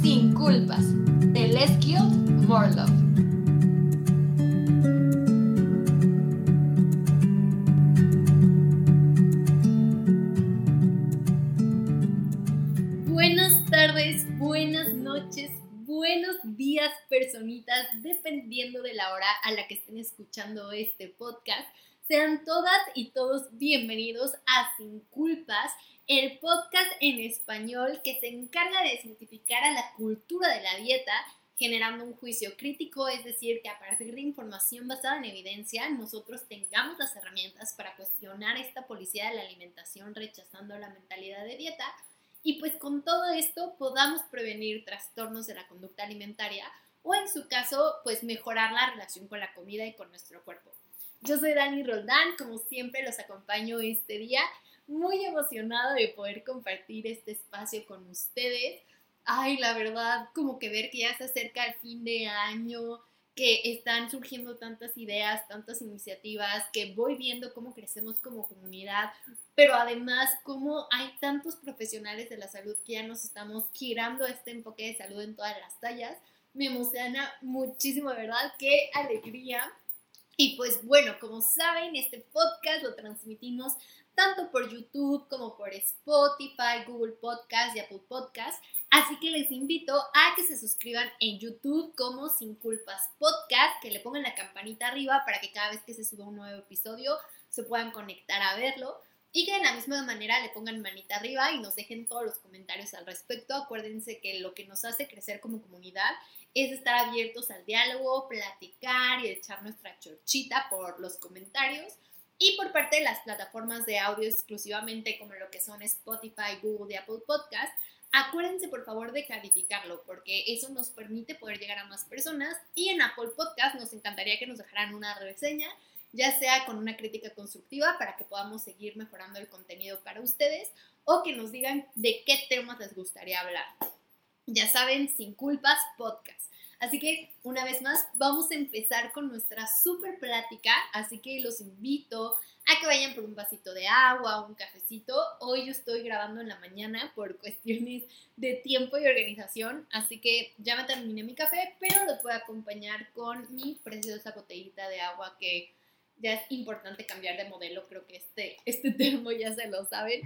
Sin Culpas, de Les. Buenas tardes, buenas noches, buenos días, personitas, dependiendo de la hora a la que estén escuchando este podcast. Sean todas y todos bienvenidos a Sin Culpas, el podcast en español que se encarga de desmitificar a la cultura de la dieta generando un juicio crítico, es decir, que a partir de información basada en evidencia, nosotros tengamos las herramientas para cuestionar esta policía de la alimentación rechazando la mentalidad de dieta y pues con todo esto podamos prevenir trastornos de la conducta alimentaria o en su caso, pues mejorar la relación con la comida y con nuestro cuerpo. Yo soy Dani Roldán, como siempre los acompaño este día muy emocionada de poder compartir este espacio con ustedes. Ay, la verdad, como que ver que ya se acerca el fin de año, que están surgiendo tantas ideas, tantas iniciativas, que voy viendo cómo crecemos como comunidad, pero además cómo hay tantos profesionales de la salud que ya nos estamos girando este enfoque de salud en todas las tallas. Me emociona muchísimo, ¿verdad? Qué alegría. Y pues bueno, como saben, este podcast lo transmitimos tanto por YouTube como por Spotify, Google Podcast y Apple Podcast. Así que les invito a que se suscriban en YouTube como Sin Culpas Podcast, que le pongan la campanita arriba para que cada vez que se suba un nuevo episodio se puedan conectar a verlo. Y que de la misma manera le pongan manita arriba y nos dejen todos los comentarios al respecto. Acuérdense que lo que nos hace crecer como comunidad es estar abiertos al diálogo, platicar y echar nuestra chorchita por los comentarios. Y por parte de las plataformas de audio exclusivamente como lo que son Spotify, Google y Apple Podcast, acuérdense por favor de calificarlo porque eso nos permite poder llegar a más personas y en Apple Podcast nos encantaría que nos dejaran una reseña, ya sea con una crítica constructiva para que podamos seguir mejorando el contenido para ustedes o que nos digan de qué temas les gustaría hablar. Ya saben, sin culpas, podcast. Así que una vez más vamos a empezar con nuestra super plática, así que los invito a que vayan por un vasito de agua un cafecito. Hoy yo estoy grabando en la mañana por cuestiones de tiempo y organización, así que ya me terminé mi café, pero los voy a acompañar con mi preciosa botellita de agua que ya es importante cambiar de modelo, creo que este, este termo ya se lo saben.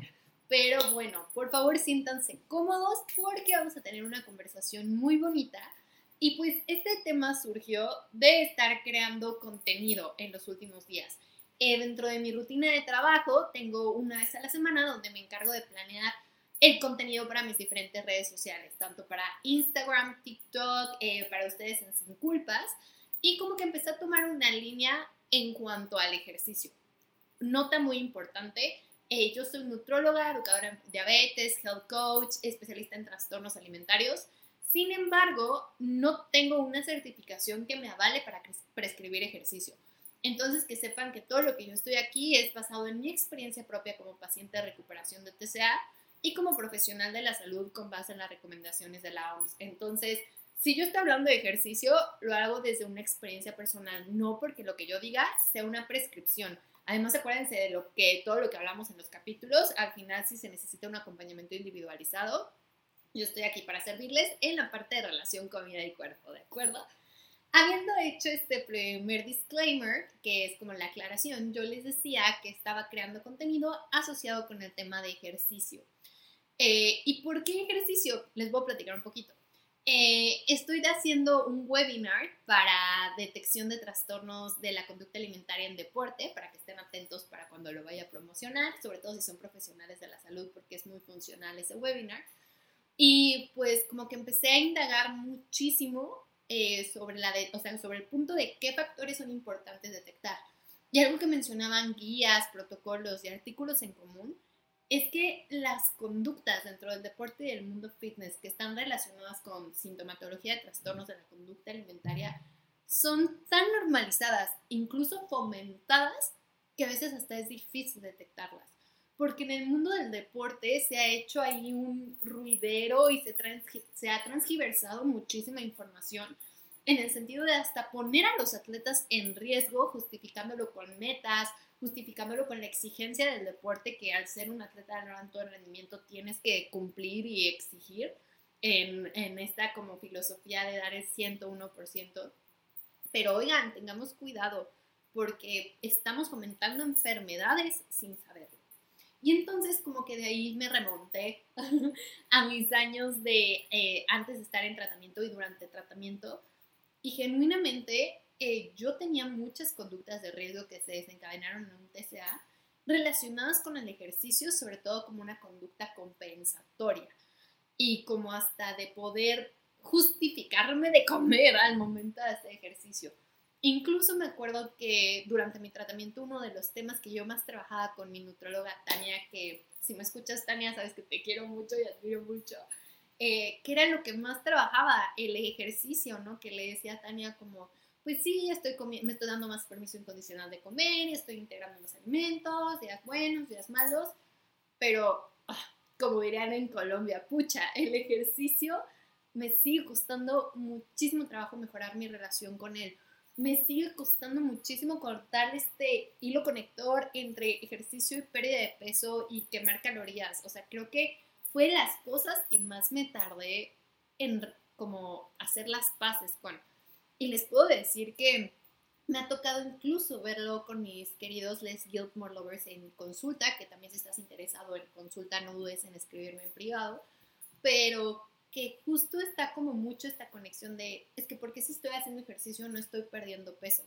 Pero bueno, por favor siéntanse cómodos porque vamos a tener una conversación muy bonita y pues este tema surgió de estar creando contenido en los últimos días. Eh, dentro de mi rutina de trabajo tengo una vez a la semana donde me encargo de planear el contenido para mis diferentes redes sociales, tanto para Instagram, TikTok, eh, para ustedes en Sin Culpas, y como que empecé a tomar una línea en cuanto al ejercicio. Nota muy importante, eh, yo soy nutróloga, educadora en diabetes, health coach, especialista en trastornos alimentarios, sin embargo, no tengo una certificación que me avale para prescribir ejercicio. Entonces, que sepan que todo lo que yo estoy aquí es basado en mi experiencia propia como paciente de recuperación de TCA y como profesional de la salud con base en las recomendaciones de la OMS. Entonces, si yo estoy hablando de ejercicio, lo hago desde una experiencia personal, no porque lo que yo diga sea una prescripción. Además, acuérdense de lo que todo lo que hablamos en los capítulos, al final si se necesita un acompañamiento individualizado, yo estoy aquí para servirles en la parte de relación con vida y cuerpo, ¿de acuerdo? Habiendo hecho este primer disclaimer, que es como la aclaración, yo les decía que estaba creando contenido asociado con el tema de ejercicio. Eh, ¿Y por qué ejercicio? Les voy a platicar un poquito. Eh, estoy haciendo un webinar para detección de trastornos de la conducta alimentaria en deporte, para que estén atentos para cuando lo vaya a promocionar, sobre todo si son profesionales de la salud, porque es muy funcional ese webinar. Y pues como que empecé a indagar muchísimo eh, sobre, la o sea, sobre el punto de qué factores son importantes detectar. Y algo que mencionaban guías, protocolos y artículos en común es que las conductas dentro del deporte y del mundo fitness que están relacionadas con sintomatología de trastornos de la conducta alimentaria son tan normalizadas, incluso fomentadas, que a veces hasta es difícil detectarlas porque en el mundo del deporte se ha hecho ahí un ruidero y se, ha transgiversado muchísima información en el sentido de hasta poner a los atletas en riesgo, justificándolo con metas, justificándolo con la exigencia del deporte que al ser un atleta de alto rendimiento tienes que cumplir y exigir. en, en esta como filosofía de dar el 101%. Pero oigan, tengamos cuidado porque estamos fomentando enfermedades sin saberlo. Y entonces como que de ahí me remonté a mis años de eh, antes de estar en tratamiento y durante tratamiento. Y genuinamente eh, yo tenía muchas conductas de riesgo que se desencadenaron en un TCA relacionadas con el ejercicio, sobre todo como una conducta compensatoria y como hasta de poder justificarme de comer al momento de hacer ejercicio. Incluso me acuerdo que durante mi tratamiento uno de los temas que yo más trabajaba con mi nutróloga Tania, que si me escuchas Tania sabes que te quiero mucho y admiro mucho, eh, que era lo que más trabajaba, el ejercicio, ¿no? Que le decía a Tania como, pues sí, estoy me estoy dando más permiso incondicional de comer estoy integrando los alimentos, días buenos, días malos, pero ah, como dirían en Colombia, pucha, el ejercicio me sigue costando muchísimo trabajo mejorar mi relación con él me sigue costando muchísimo cortar este hilo conector entre ejercicio y pérdida de peso y quemar calorías. O sea, creo que fue las cosas que más me tardé en como hacer las paces con. Y les puedo decir que me ha tocado incluso verlo con mis queridos Les Guildmore Lovers en consulta, que también si estás interesado en consulta no dudes en escribirme en privado, pero que justo está como mucho esta conexión de, es que porque si estoy haciendo ejercicio no estoy perdiendo peso.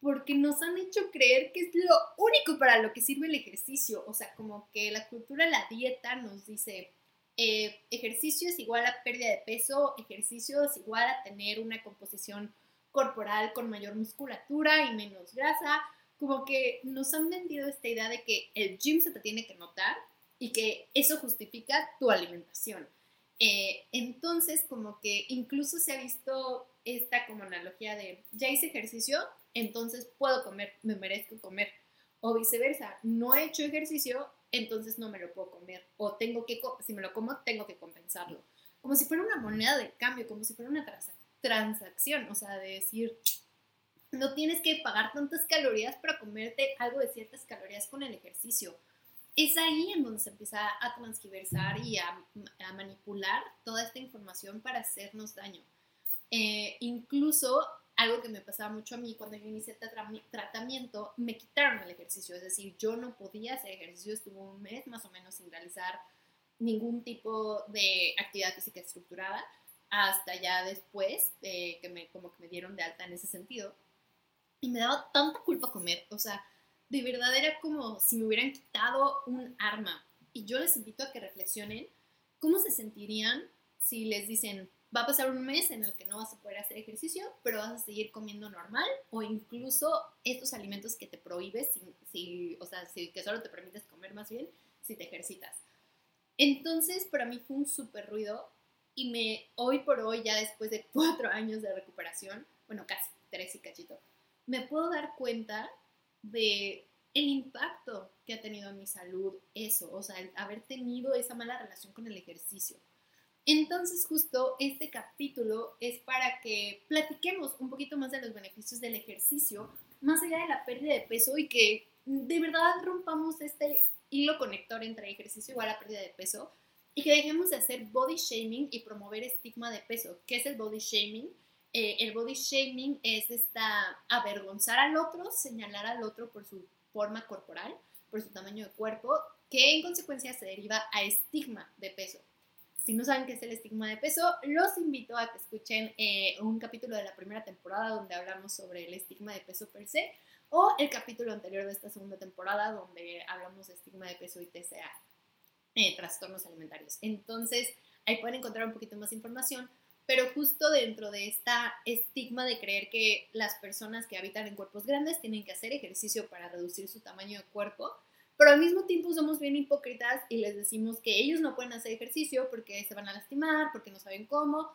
Porque nos han hecho creer que es lo único para lo que sirve el ejercicio. O sea, como que la cultura, la dieta nos dice, eh, ejercicio es igual a pérdida de peso, ejercicio es igual a tener una composición corporal con mayor musculatura y menos grasa. Como que nos han vendido esta idea de que el gym se te tiene que notar y que eso justifica tu alimentación. Eh, entonces, como que incluso se ha visto esta como analogía de, ya hice ejercicio, entonces puedo comer, me merezco comer. O viceversa, no he hecho ejercicio, entonces no me lo puedo comer. O tengo que, si me lo como, tengo que compensarlo. Como si fuera una moneda de cambio, como si fuera una transacción. O sea, de decir, no tienes que pagar tantas calorías para comerte algo de ciertas calorías con el ejercicio es ahí en donde se empieza a transgiversar y a, manipular toda esta información para hacernos daño. Eh, incluso algo que me pasaba mucho a mí cuando yo inicié tratamiento, me quitaron el ejercicio, es decir, yo no podía hacer ejercicio, estuve un mes más o menos sin realizar ningún tipo de actividad física estructurada, hasta ya después eh, que me, como que me dieron de alta en ese sentido. Y me daba tanta culpa comer, o sea, de verdad era como si me hubieran quitado un arma. Y yo les invito a que reflexionen cómo se sentirían si les dicen, va a pasar un mes en el que no vas a poder hacer ejercicio, pero vas a seguir comiendo normal, o incluso estos alimentos que te prohíbes, si, o sea, si, que solo te permites comer más bien si te ejercitas. Entonces, para mí fue un súper ruido y me, hoy por hoy, ya después de cuatro años de recuperación, bueno, casi tres y cachito, me puedo dar cuenta de el impacto que ha tenido en mi salud eso, o sea, el haber tenido esa mala relación con el ejercicio. Entonces, justo este capítulo es para que platiquemos un poquito más de los beneficios del ejercicio, más allá de la pérdida de peso y que de verdad rompamos este hilo conector entre ejercicio igual a pérdida de peso y que dejemos de hacer body shaming y promover estigma de peso. ¿Qué es el body shaming? Eh, el body shaming es esta avergonzar al otro, señalar al otro por su forma corporal, por su tamaño de cuerpo, que en consecuencia se deriva a estigma de peso. Si no saben qué es el estigma de peso, los invito a que escuchen eh, un capítulo de la primera temporada donde hablamos sobre el estigma de peso per se, o el capítulo anterior de esta segunda temporada donde hablamos de estigma de peso y TCA, eh, trastornos alimentarios. Entonces, ahí pueden encontrar un poquito más información pero justo dentro de esta estigma de creer que las personas que habitan en cuerpos grandes tienen que hacer ejercicio para reducir su tamaño de cuerpo, pero al mismo tiempo somos bien hipócritas y les decimos que ellos no pueden hacer ejercicio porque se van a lastimar, porque no saben cómo,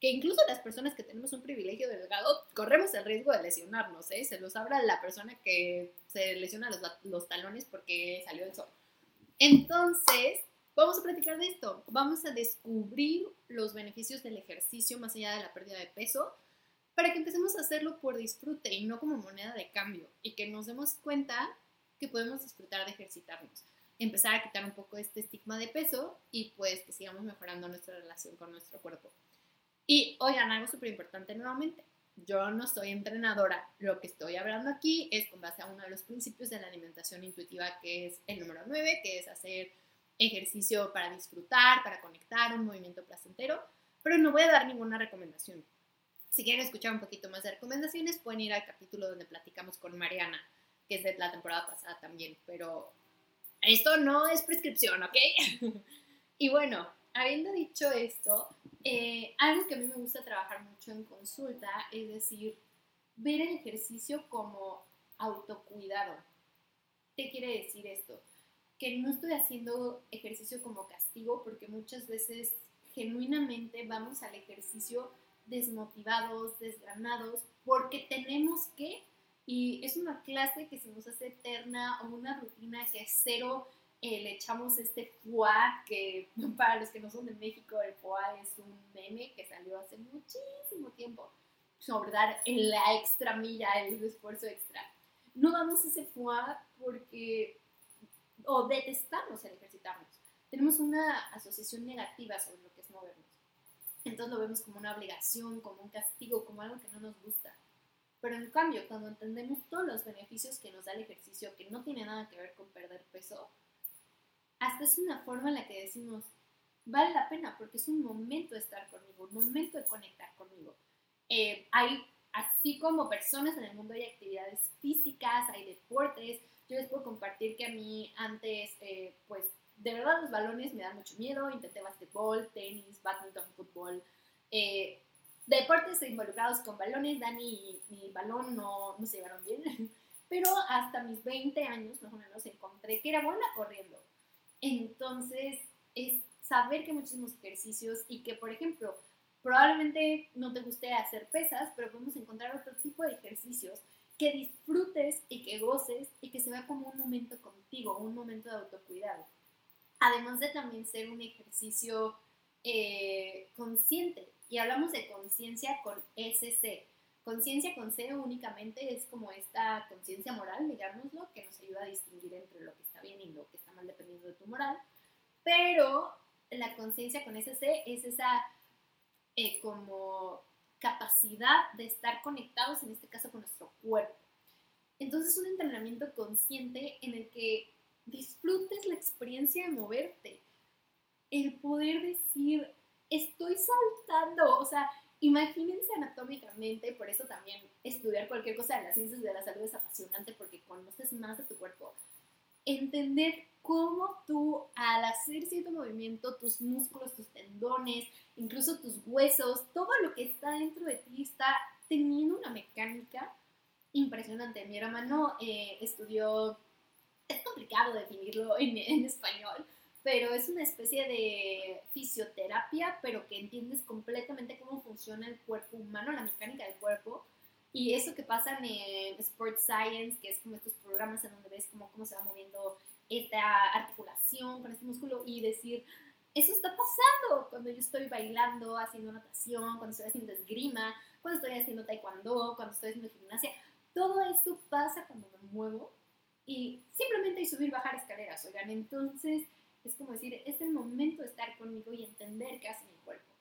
que incluso las personas que tenemos un privilegio delgado corremos el riesgo de lesionarnos, ¿eh? Se los habla la persona que se lesiona los, los talones porque salió el sol. Entonces, Vamos a platicar de esto. Vamos a descubrir los beneficios del ejercicio más allá de la pérdida de peso para que empecemos a hacerlo por disfrute y no como moneda de cambio y que nos demos cuenta que podemos disfrutar de ejercitarnos. empezar a quitar un poco este estigma de peso y pues que sigamos mejorando nuestra relación con nuestro cuerpo. Y oigan, algo súper importante nuevamente, yo no soy entrenadora, lo que estoy hablando aquí es con base a uno de los principios de la alimentación intuitiva que es el número 9, que es hacer ejercicio para disfrutar, para conectar, un movimiento placentero, pero no voy a dar ninguna recomendación. Si quieren escuchar un poquito más de recomendaciones, pueden ir al capítulo donde platicamos con Mariana, que es de la temporada pasada también, pero esto no es prescripción, ¿ok? y bueno, habiendo dicho esto, eh, algo que a mí me gusta trabajar mucho en consulta es decir, ver el ejercicio como autocuidado. ¿Qué quiere decir esto? Que no estoy haciendo ejercicio como castigo porque muchas veces genuinamente vamos al ejercicio desmotivados, desgranados, porque tenemos que, y es una clase que se nos hace eterna o una rutina que es cero eh, le echamos este foie, que para los que no son de México, el foie es un meme que salió hace muchísimo tiempo sobre dar la extra milla, el esfuerzo extra. No damos ese foie porque, o detestamos el ejercitarnos. Tenemos una asociación negativa sobre lo que es movernos. Entonces lo vemos como una obligación, como un castigo, como algo que no nos gusta. Pero en cambio, cuando entendemos todos los beneficios que nos da el ejercicio, que no tiene nada que ver con perder peso, hasta es una forma en la que decimos, vale la pena porque es un momento de estar conmigo, un momento de conectar conmigo. Eh, hay, así como personas en el mundo hay actividades físicas, hay deportes, yo les puedo compartir que a mí antes, eh, pues de verdad los balones me dan mucho miedo, intenté basquetbol, tenis, badminton, fútbol, eh, deportes involucrados con balones, Dani y mi balón no, no se llevaron bien, pero hasta mis 20 años más o menos encontré que era buena corriendo entonces, es saber que muchísimos ejercicios y que, por ejemplo, probablemente no te guste hacer pesas, pero podemos encontrar otro tipo de ejercicios que disfrutes y que goces y que se vea como un momento contigo, un momento de autocuidado. Además de también ser un ejercicio eh, consciente. Y hablamos de conciencia con SC. Conciencia con C únicamente es como esta conciencia moral, digámoslo, que nos ayuda a distinguir entre lo que está bien y lo que está mal dependiendo de tu moral. Pero la conciencia con ese C es esa eh, como capacidad de estar conectados, en este caso con nuestro cuerpo. Entonces un entrenamiento consciente en el que disfrutes la experiencia de moverte, el poder decir, estoy saltando, o sea, Imagínense anatómicamente, por eso también estudiar cualquier cosa de las ciencias de la salud es apasionante porque conoces más de tu cuerpo. Entender cómo tú al hacer cierto movimiento, tus músculos, tus tendones, incluso tus huesos, todo lo que está dentro de ti está teniendo una mecánica impresionante. Mi hermano eh, estudió, es complicado definirlo en, en español, pero es una especie de fisioterapia, pero que entiendes completamente cómo funciona el cuerpo humano, la mecánica del cuerpo. Y eso que pasa en Sports Science, que es como estos programas en donde ves cómo, cómo se va moviendo esta articulación con este músculo y decir, eso está pasando cuando yo estoy bailando, haciendo natación, cuando estoy haciendo esgrima, cuando estoy haciendo taekwondo, cuando estoy haciendo gimnasia. Todo eso pasa cuando me muevo y simplemente hay subir, bajar escaleras, oigan. Entonces, es como decir, es el momento de estar conmigo y entender qué hace mi cuerpo.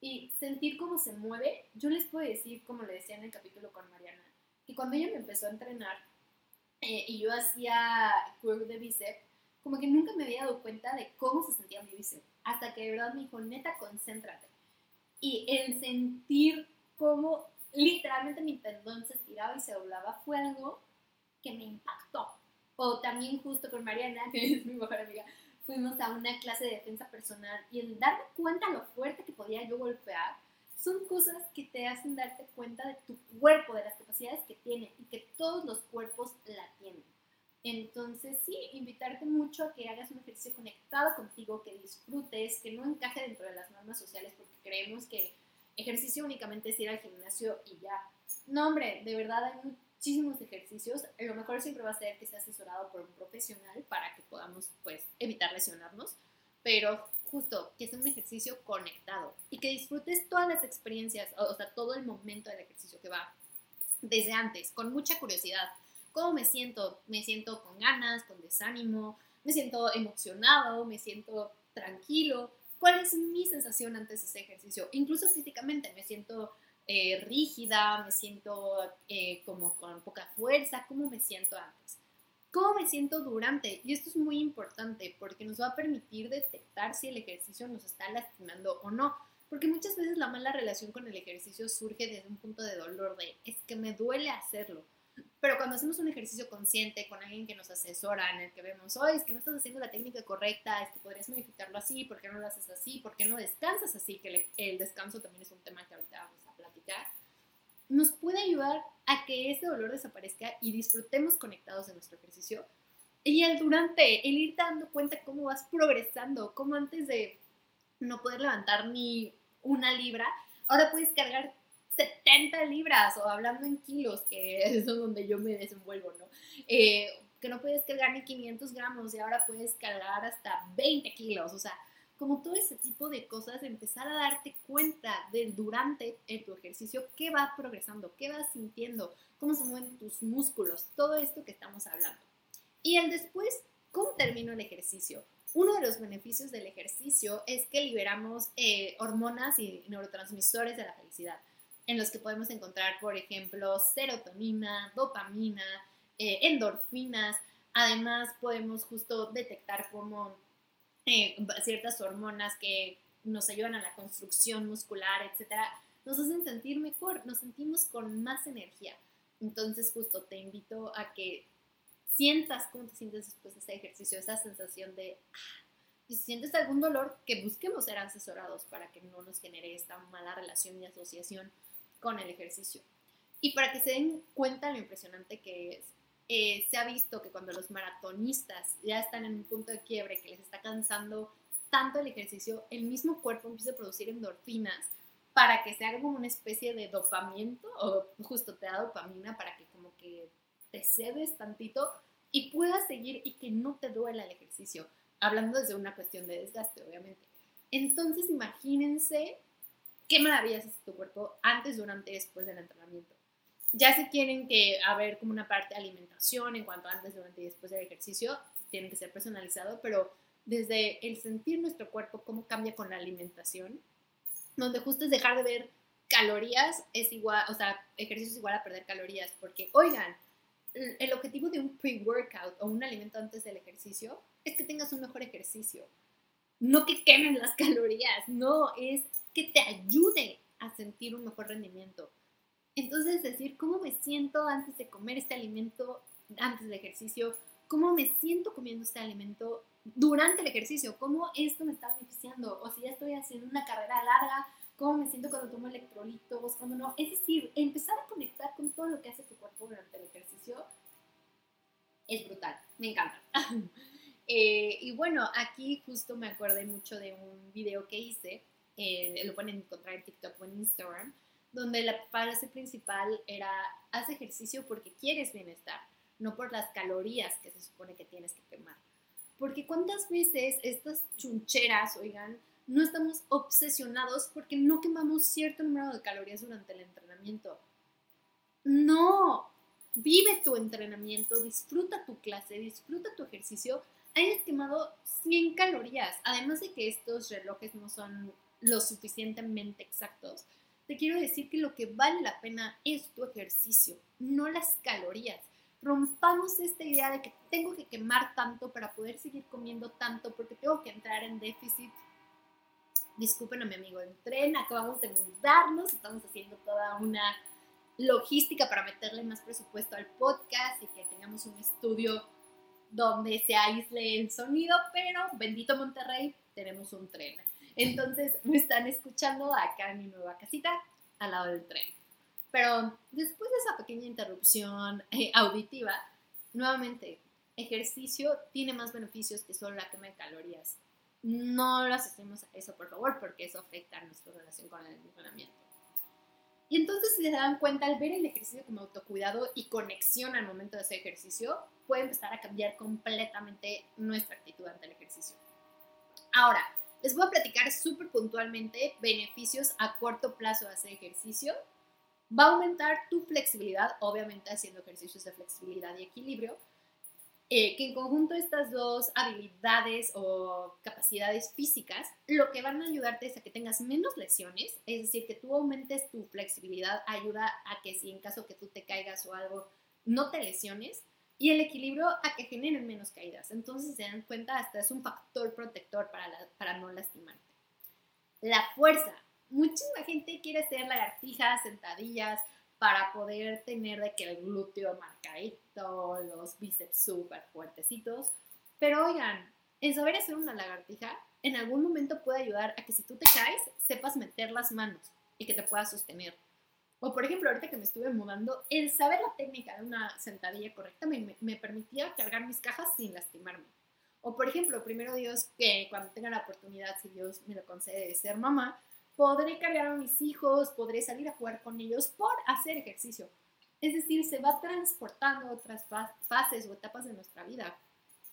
Y sentir cómo se mueve, yo les puedo decir, como le decía en el capítulo con Mariana, que cuando ella me empezó a entrenar eh, y yo hacía curl de bíceps, como que nunca me había dado cuenta de cómo se sentía mi bíceps. Hasta que de verdad me dijo, neta, concéntrate. Y el sentir cómo literalmente mi tendón se estiraba y se doblaba fue algo que me impactó. O también justo con Mariana, que es mi mejor amiga, fuimos a una clase de defensa personal y el darme cuenta lo fuerte que podía yo golpear, son cosas que te hacen darte cuenta de tu cuerpo, de las capacidades que tiene y que todos los cuerpos la tienen. Entonces, sí, invitarte mucho a que hagas un ejercicio conectado contigo, que disfrutes, que no encaje dentro de las normas sociales, porque creemos que ejercicio únicamente es ir al gimnasio y ya. No, hombre, de verdad hay muchísimos ejercicios. Lo mejor siempre va a ser que esté asesorado por un profesional para que podamos pues evitar lesionarnos, pero justo que sea un ejercicio conectado y que disfrutes todas las experiencias, o sea, todo el momento del ejercicio que va desde antes, con mucha curiosidad. ¿Cómo me siento? Me siento con ganas, con desánimo, me siento emocionado, me siento tranquilo, cuál es mi sensación antes de ese ejercicio. Incluso físicamente me siento eh, rígida, me siento eh, como con poca fuerza, cómo me siento antes. ¿Cómo me siento durante? Y esto es muy importante porque nos va a permitir detectar si el ejercicio nos está lastimando o no. Porque muchas veces la mala relación con el ejercicio surge desde un punto de dolor de es que me duele hacerlo. Pero cuando hacemos un ejercicio consciente con alguien que nos asesora, en el que vemos, oye, es que no estás haciendo la técnica correcta, es que podrías modificarlo así, ¿por qué no lo haces así? ¿Por qué no descansas así? Que el descanso también es un tema que ahorita vamos. Nos puede ayudar a que ese dolor desaparezca y disfrutemos conectados de nuestro ejercicio. Y el durante, el ir dando cuenta cómo vas progresando, cómo antes de no poder levantar ni una libra, ahora puedes cargar 70 libras o hablando en kilos, que es donde yo me desenvuelvo, ¿no? Eh, que no puedes cargar ni 500 gramos y ahora puedes cargar hasta 20 kilos, o sea, como todo ese tipo de cosas, empezar a darte cuenta del durante en tu ejercicio, qué va progresando, qué vas sintiendo, cómo se mueven tus músculos, todo esto que estamos hablando. Y el después, ¿cómo termino el ejercicio? Uno de los beneficios del ejercicio es que liberamos eh, hormonas y neurotransmisores de la felicidad en los que podemos encontrar, por ejemplo, serotonina, dopamina, eh, endorfinas. Además, podemos justo detectar cómo eh, ciertas hormonas que nos ayudan a la construcción muscular, etcétera, nos hacen sentir mejor, nos sentimos con más energía. Entonces, justo te invito a que sientas cómo te sientes después de ese ejercicio, esa sensación de, ah, y si sientes algún dolor, que busquemos ser asesorados para que no nos genere esta mala relación y asociación con el ejercicio. Y para que se den cuenta lo impresionante que es, eh, se ha visto que cuando los maratonistas ya están en un punto de quiebre, que les está cansando tanto el ejercicio, el mismo cuerpo empieza a producir endorfinas para que se haga como una especie de dopamiento, o justo te da dopamina para que como que te cedes tantito y puedas seguir y que no te duela el ejercicio, hablando desde una cuestión de desgaste, obviamente. Entonces, imagínense qué maravillas es tu cuerpo antes, durante y después del entrenamiento. Ya si quieren que haber como una parte de alimentación en cuanto antes, durante y después del ejercicio, tiene que ser personalizado, pero desde el sentir nuestro cuerpo, cómo cambia con la alimentación, donde justo es dejar de ver calorías, es igual, o sea, ejercicio es igual a perder calorías, porque, oigan, el objetivo de un pre-workout o un alimento antes del ejercicio es que tengas un mejor ejercicio. No que quemen las calorías, no, es que te ayude a sentir un mejor rendimiento. Entonces, decir cómo me siento antes de comer este alimento, antes del ejercicio, cómo me siento comiendo este alimento durante el ejercicio, cómo esto me está beneficiando, o si ya estoy haciendo una carrera larga, cómo me siento cuando tomo electrolitos, cuando no. Es decir, empezar a conectar con todo lo que hace tu cuerpo durante el ejercicio es brutal, me encanta. Eh, y bueno, aquí justo me acordé mucho de un video que hice eh, lo pueden encontrar en TikTok o en Instagram, donde la frase principal era, haz ejercicio porque quieres bienestar, no por las calorías que se supone que tienes que quemar. Porque cuántas veces estas chuncheras, oigan, no estamos obsesionados porque no quemamos cierto número de calorías durante el entrenamiento. No, vive tu entrenamiento, disfruta tu clase, disfruta tu ejercicio. Hayas quemado 100 calorías. Además de que estos relojes no son lo suficientemente exactos, te quiero decir que lo que vale la pena es tu ejercicio, no las calorías. Rompamos esta idea de que tengo que quemar tanto para poder seguir comiendo tanto porque tengo que entrar en déficit. Disculpen a mi amigo en tren, acabamos de mudarnos, estamos haciendo toda una logística para meterle más presupuesto al podcast y que tengamos un estudio donde se aísle el sonido, pero bendito Monterrey, tenemos un tren. Entonces me están escuchando acá en mi nueva casita, al lado del tren. Pero después de esa pequeña interrupción eh, auditiva, nuevamente, ejercicio tiene más beneficios que solo la quema de calorías. No lo asociemos a eso, por favor, porque eso afecta a nuestra relación con el entrenamiento. Y entonces, si se dan cuenta, al ver el ejercicio como autocuidado y conexión al momento de ese ejercicio, puede empezar a cambiar completamente nuestra actitud ante el ejercicio. Ahora, les voy a platicar súper puntualmente beneficios a corto plazo de hacer ejercicio. Va a aumentar tu flexibilidad, obviamente haciendo ejercicios de flexibilidad y equilibrio. eh, que en conjunto estas dos habilidades o capacidades físicas, lo que van a ayudarte es a que tengas menos lesiones, es decir, que tú aumentes tu flexibilidad, ayuda a que si en caso que tú te caigas o algo, no te lesiones, y el equilibrio a que generen menos caídas. Entonces se dan cuenta, hasta es un factor protector para, para no lastimarte. La fuerza. Muchísima gente quiere hacer lagartijas, sentadillas, para poder tener de que el glúteo marcadito, los bíceps súper fuertecitos. Pero oigan, el saber hacer una lagartija en algún momento puede ayudar a que si tú te caes, sepas meter las manos y que te puedas sostener. O por ejemplo, ahorita que me estuve mudando, el saber la técnica de una sentadilla correcta me, me permitía cargar mis cajas sin lastimarme. O por ejemplo, primero Dios, que cuando tenga la oportunidad, si Dios me lo concede, de ser mamá, podré cargar a mis hijos, podré salir a jugar con ellos por hacer ejercicio. Es decir, se va transportando otras fases o etapas de nuestra vida.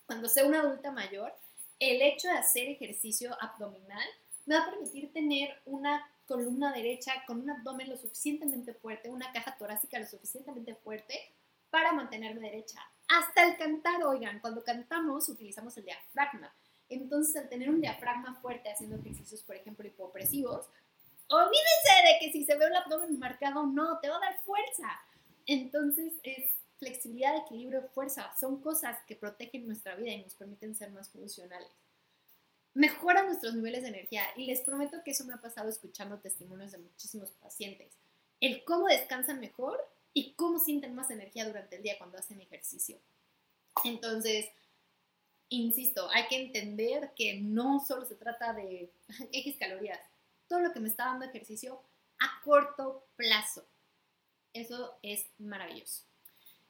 Cuando sea una adulta mayor, el hecho de hacer ejercicio abdominal me va a permitir tener una columna derecha con un abdomen lo suficientemente fuerte, una caja torácica lo suficientemente fuerte para mantenerme derecha. Hasta el cantar, oigan, cuando cantamos utilizamos el diafragma. Entonces, al tener un diafragma fuerte haciendo ejercicios, por ejemplo, hipopresivos, olvídense de que si se ve el abdomen marcado, no, te va a dar fuerza. Entonces, es flexibilidad, equilibrio, fuerza. Son cosas que protegen nuestra vida y nos permiten ser más funcionales. Mejoran nuestros niveles de energía y les prometo que eso me ha pasado escuchando testimonios de muchísimos pacientes. El cómo descansan mejor y cómo sienten más energía durante el día cuando hacen ejercicio. Entonces, insisto, hay que entender que no solo se trata de X calorías, todo lo que me está dando ejercicio a corto plazo. Eso es maravilloso.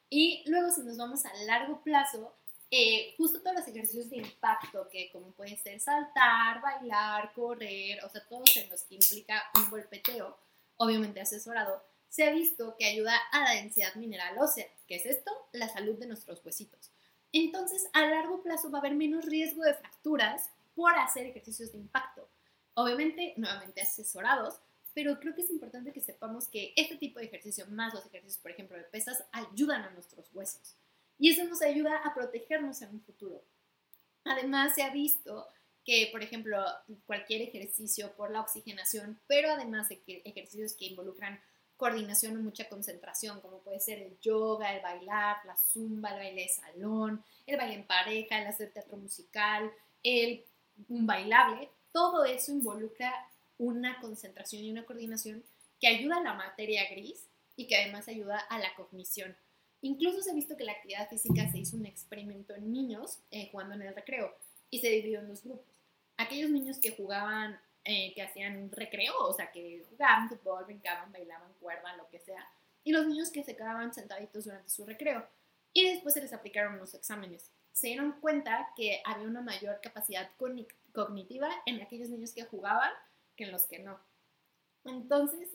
Y luego si nos vamos a largo plazo, eh, justo todos los ejercicios de impacto, que como pueden ser saltar, bailar, correr, o sea, todos en los que implica un golpeteo, obviamente asesorado, se ha visto que ayuda a la densidad mineral ósea. ¿Qué es esto? La salud de nuestros huesitos. Entonces, a largo plazo va a haber menos riesgo de fracturas por hacer ejercicios de impacto. Obviamente, nuevamente asesorados, pero creo que es importante que sepamos que este tipo de ejercicio, más los ejercicios, por ejemplo, de pesas, ayudan a nuestros huesos. Y eso nos ayuda a protegernos en un futuro. Además, se ha visto que, por ejemplo, cualquier ejercicio por la oxigenación, pero además de ejercicios que involucran coordinación y mucha concentración, como puede ser el yoga, el bailar, la zumba, el baile de salón, el baile en pareja, el hacer teatro musical, el un bailable, todo eso involucra una concentración y una coordinación que ayuda a la materia gris y que además ayuda a la cognición. Incluso se ha visto que la actividad física se hizo un experimento en niños eh, jugando en el recreo y se dividió en dos grupos. Aquellos niños que jugaban eh, que hacían recreo, o sea, que jugaban fútbol, brincaban, bailaban, cuerda, lo que sea, y los niños que se quedaban sentaditos durante su recreo. Y después se les aplicaron los exámenes. Se dieron cuenta que había una mayor capacidad cognitiva en aquellos niños que jugaban que en los que no. Entonces,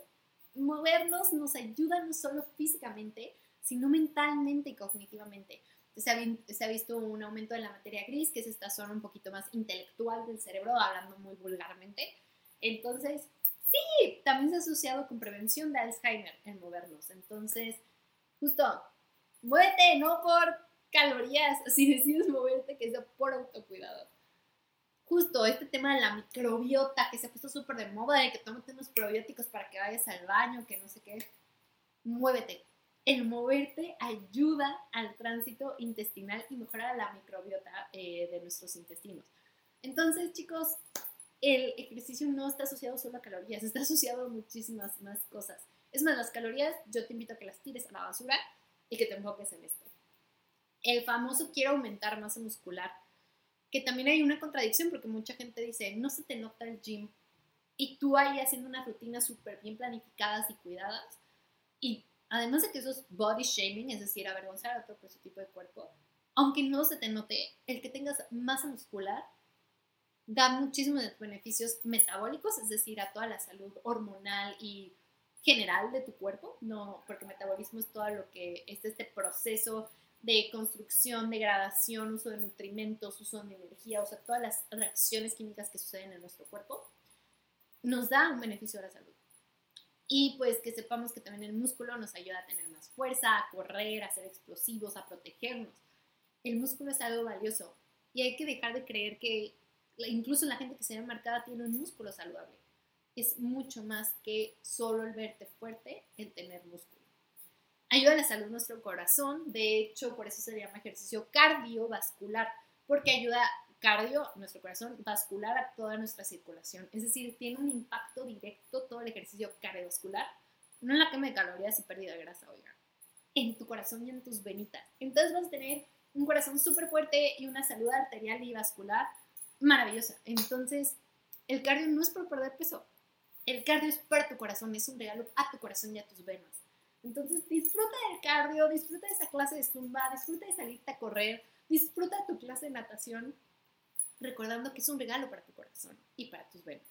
movernos nos ayuda no solo físicamente, sino mentalmente y cognitivamente. Se ha, visto un aumento de la materia gris, que es esta zona un poquito más intelectual del cerebro, hablando muy vulgarmente, entonces, sí, también se ha asociado con prevención de Alzheimer en movernos. Entonces, justo, muévete, no por calorías, si decides moverte, que sea por autocuidado. Justo este tema de la microbiota, que se ha puesto súper de moda, de que tomes unos probióticos para que vayas al baño, que no sé qué. Muévete. El moverte ayuda al tránsito intestinal y mejora la microbiota eh, de nuestros intestinos. Entonces, chicos, el ejercicio no está asociado solo a calorías, está asociado a muchísimas más cosas. Es más, las calorías yo te invito a que las tires a la basura y que te enfoques en esto. El famoso quiero aumentar masa muscular, que también hay una contradicción porque mucha gente dice, no se te nota el gym y tú ahí haciendo unas rutinas súper bien planificadas y cuidadas y además de que eso es body shaming, es decir, avergonzar a otro tipo de cuerpo, aunque no se te note, el que tengas masa muscular da muchísimos beneficios metabólicos, es decir, a toda la salud hormonal y general de tu cuerpo, no, porque metabolismo es todo lo que es este proceso de construcción, degradación, uso de nutrimentos, uso de energía, o sea, todas las reacciones químicas que suceden en nuestro cuerpo, nos da un beneficio a la salud. Y pues que sepamos que también el músculo nos ayuda a tener más fuerza, a correr, a ser explosivos, a protegernos. El músculo es algo valioso y hay que dejar de creer que incluso la gente que se ve marcada tiene un músculo saludable. Es mucho más que solo el verte fuerte, el tener músculo. Ayuda a la salud nuestro corazón, de hecho por eso se llama ejercicio cardiovascular, porque ayuda cardio, nuestro corazón, vascular a toda nuestra circulación. Es decir, tiene un impacto directo el ejercicio cardiovascular, no en la quema de calorías y pérdida de grasa, oigan, en tu corazón y en tus venitas. Entonces vas a tener un corazón súper fuerte y una salud arterial y vascular maravillosa. Entonces, el cardio no es por perder peso. El cardio es para tu corazón, es un regalo a tu corazón y a tus venas. Entonces, disfruta del cardio, disfruta de esa clase de zumba, disfruta de salirte a correr, disfruta de tu clase de natación, recordando que es un regalo para tu corazón y para tus venas.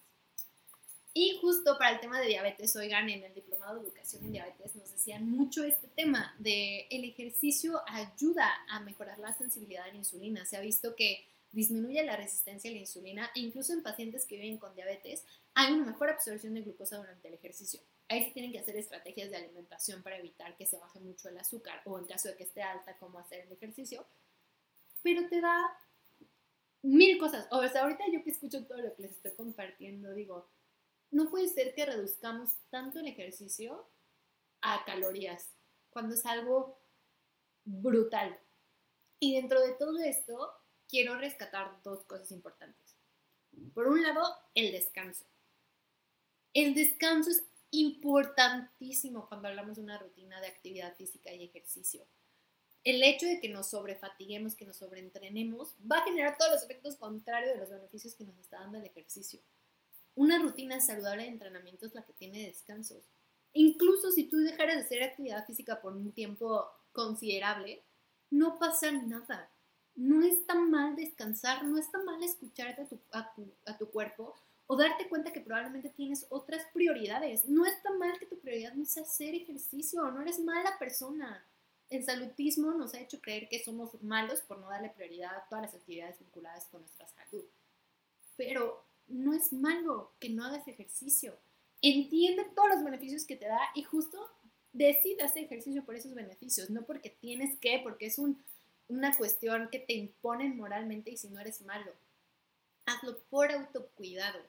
Y justo para el tema de diabetes, oigan, en el Diplomado de Educación en Diabetes nos decían mucho este tema de el ejercicio ayuda a mejorar la sensibilidad a la insulina. Se ha visto que disminuye la resistencia a la insulina e incluso en pacientes que viven con diabetes hay una mejor absorción de glucosa durante el ejercicio. Ahí se tienen que hacer estrategias de alimentación para evitar que se baje mucho el azúcar o en caso de que esté alta, cómo hacer el ejercicio. Pero te da mil cosas. O sea, ahorita yo que escucho todo lo que les estoy compartiendo, digo, no puede ser que reduzcamos tanto el ejercicio a calorías, cuando es algo brutal. Y dentro de todo esto, quiero rescatar dos cosas importantes. Por un lado, el descanso. El descanso es importantísimo cuando hablamos de una rutina de actividad física y ejercicio. El hecho de que nos sobrefatiguemos, que nos sobreentrenemos, va a generar todos los efectos contrarios de los beneficios que nos está dando el ejercicio. Una rutina saludable de entrenamiento es la que tiene descansos. Incluso si tú dejaras de hacer actividad física por un tiempo considerable, no pasa nada no está mal descansar, no está mal escucharte a tu, cuerpo o darte cuenta que probablemente tienes otras prioridades. No está mal que tu prioridad no sea hacer ejercicio, no eres mala persona. El salutismo nos ha hecho creer que somos malos por no darle prioridad a todas las actividades vinculadas con nuestra salud. Pero no es malo que no hagas ejercicio. Entiende todos los beneficios que te da y justo decide hacer ejercicio por esos beneficios, no porque tienes que, porque es un una cuestión que te imponen moralmente y si no eres malo. Hazlo por autocuidado.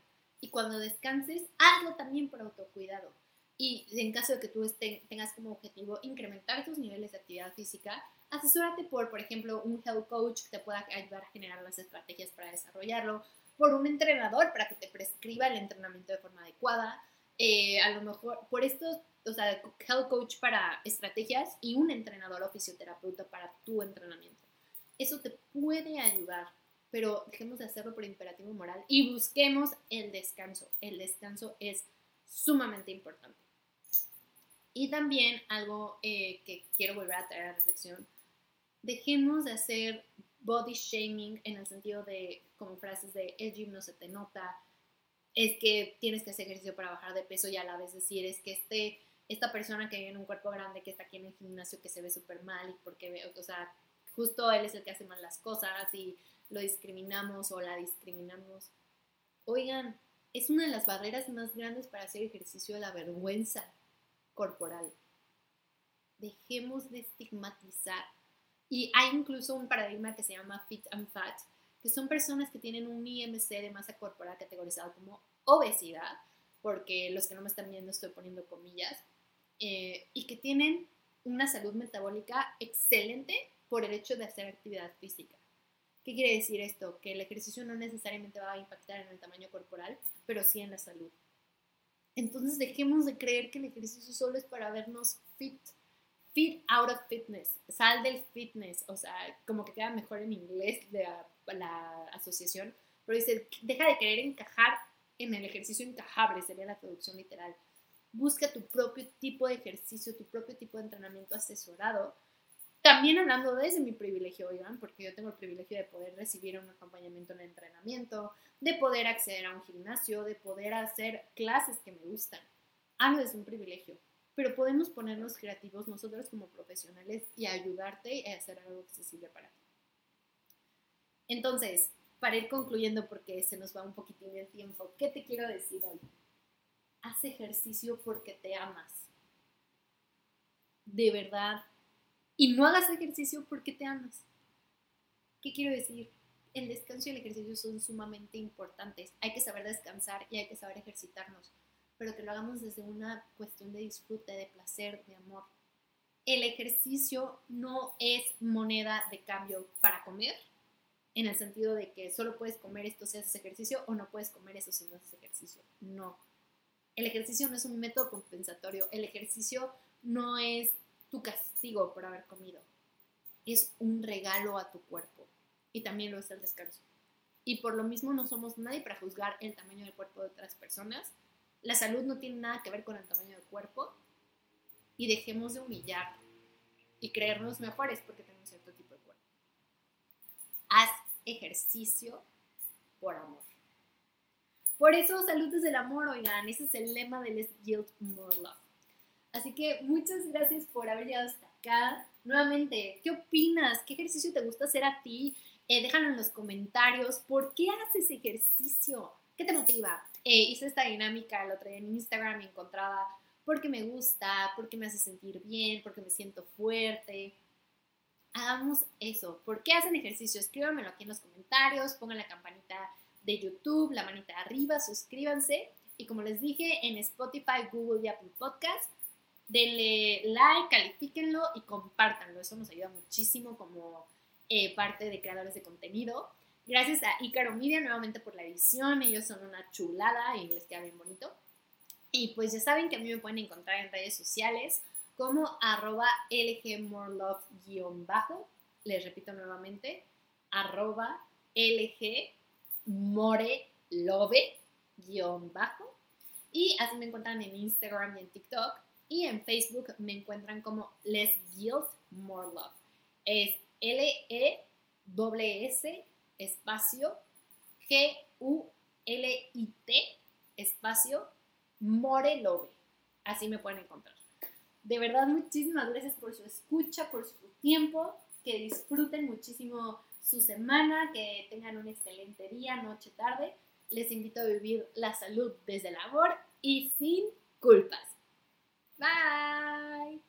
Y cuando descanses, hazlo también por autocuidado. Y en caso de que tú tengas como objetivo incrementar tus niveles de actividad física, asesórate por, por ejemplo, un health coach que te pueda ayudar a generar las estrategias para desarrollarlo, por un entrenador para que te prescriba el entrenamiento de forma adecuada, eh, a lo mejor por estos o sea, health coach para estrategias y un entrenador o fisioterapeuta para tu entrenamiento. Eso te puede ayudar, pero dejemos de hacerlo por imperativo moral y busquemos el descanso. El descanso es sumamente importante. Y también algo eh, que quiero volver a traer a reflexión, dejemos de hacer body shaming en el sentido de como frases de el gym no se te nota, es que tienes que hacer ejercicio para bajar de peso y a la vez decir es que este esta persona que vive en un cuerpo grande, que está aquí en el gimnasio, que se ve súper mal y porque, o sea, justo él es el que hace mal las cosas y lo discriminamos o la discriminamos. Oigan, es una de las barreras más grandes para hacer ejercicio la vergüenza corporal. Dejemos de estigmatizar. Y hay incluso un paradigma que se llama Fit and Fat, que son personas que tienen un IMC de masa corporal categorizado como obesidad, porque los que no me están viendo estoy poniendo comillas, eh, y que tienen una salud metabólica excelente por el hecho de hacer actividad física. ¿Qué quiere decir esto? Que el ejercicio no necesariamente va a impactar en el tamaño corporal, pero sí en la salud. Entonces dejemos de creer que el ejercicio solo es para vernos fit, fit out of fitness, sal del fitness, o sea, como que queda mejor en inglés de la, la asociación, pero dice, deja de querer encajar en el ejercicio encajable, sería la traducción literal busca tu propio tipo de ejercicio, tu propio tipo de entrenamiento asesorado. También hablando desde mi privilegio, oigan, porque yo tengo el privilegio de poder recibir un acompañamiento en el entrenamiento, de poder acceder a un gimnasio, de poder hacer clases que me gustan. Hablo es un privilegio, pero podemos ponernos creativos nosotros como profesionales y ayudarte a hacer algo accesible para ti. Entonces, para ir concluyendo, porque se nos va un poquitín el tiempo, ¿qué te quiero decir hoy? haz ejercicio porque te amas. De verdad. Y no hagas ejercicio porque te amas. ¿Qué quiero decir? El descanso y el ejercicio son sumamente importantes. Hay que saber descansar y hay que saber ejercitarnos, pero que lo hagamos desde una cuestión de disfrute, de placer, de amor. El ejercicio no es moneda de cambio para comer, en el sentido de que solo puedes comer esto si haces ejercicio o no puedes comer eso si no haces ejercicio. No. El ejercicio no es un método compensatorio. El ejercicio no es tu castigo por haber comido. Es un regalo a tu cuerpo. Y también lo es el descanso. Y por lo mismo no somos nadie para juzgar el tamaño del cuerpo de otras personas. La salud no tiene nada que ver con el tamaño del cuerpo. Y dejemos de humillar y creernos mejores porque tenemos cierto tipo de cuerpo. Haz ejercicio por amor. Por eso, salud desde el amor, oigan, ese es el lema del Guild More Love. Así que muchas gracias por haber llegado hasta acá. Nuevamente, ¿qué opinas? ¿Qué ejercicio te gusta hacer a ti? Eh, déjalo en los comentarios. ¿Por qué haces ejercicio? ¿Qué te motiva? Eh, hice esta dinámica el otro día en Instagram y encontraba porque me gusta, porque me hace sentir bien, porque me siento fuerte. Hagamos eso. ¿Por qué hacen ejercicio? Escríbanmelo aquí en los comentarios, pongan la campanita de YouTube, la manita arriba, suscríbanse. Y como les dije, en Spotify, Google y Apple Podcast, denle like, califíquenlo y compártanlo. Eso nos ayuda muchísimo como eh, parte de creadores de contenido. Gracias a Icaro Media nuevamente por la edición. Ellos son una chulada y les queda bien bonito. Y pues ya saben que a mí me pueden encontrar en redes sociales como arroba lgmorelove-bajo. Les repito nuevamente, arroba lg More Love bajo. Y así me encuentran en Instagram y en TikTok. Y en Facebook me encuentran como Les Love. Es L-E-S espacio G-U-L-I-T espacio More Love. Así me pueden encontrar. De verdad, muchísimas gracias por su escucha, por su tiempo. Que disfruten muchísimo su semana, que tengan un excelente día, noche, tarde. Les invito a vivir la salud desde el amor y sin culpas. Bye.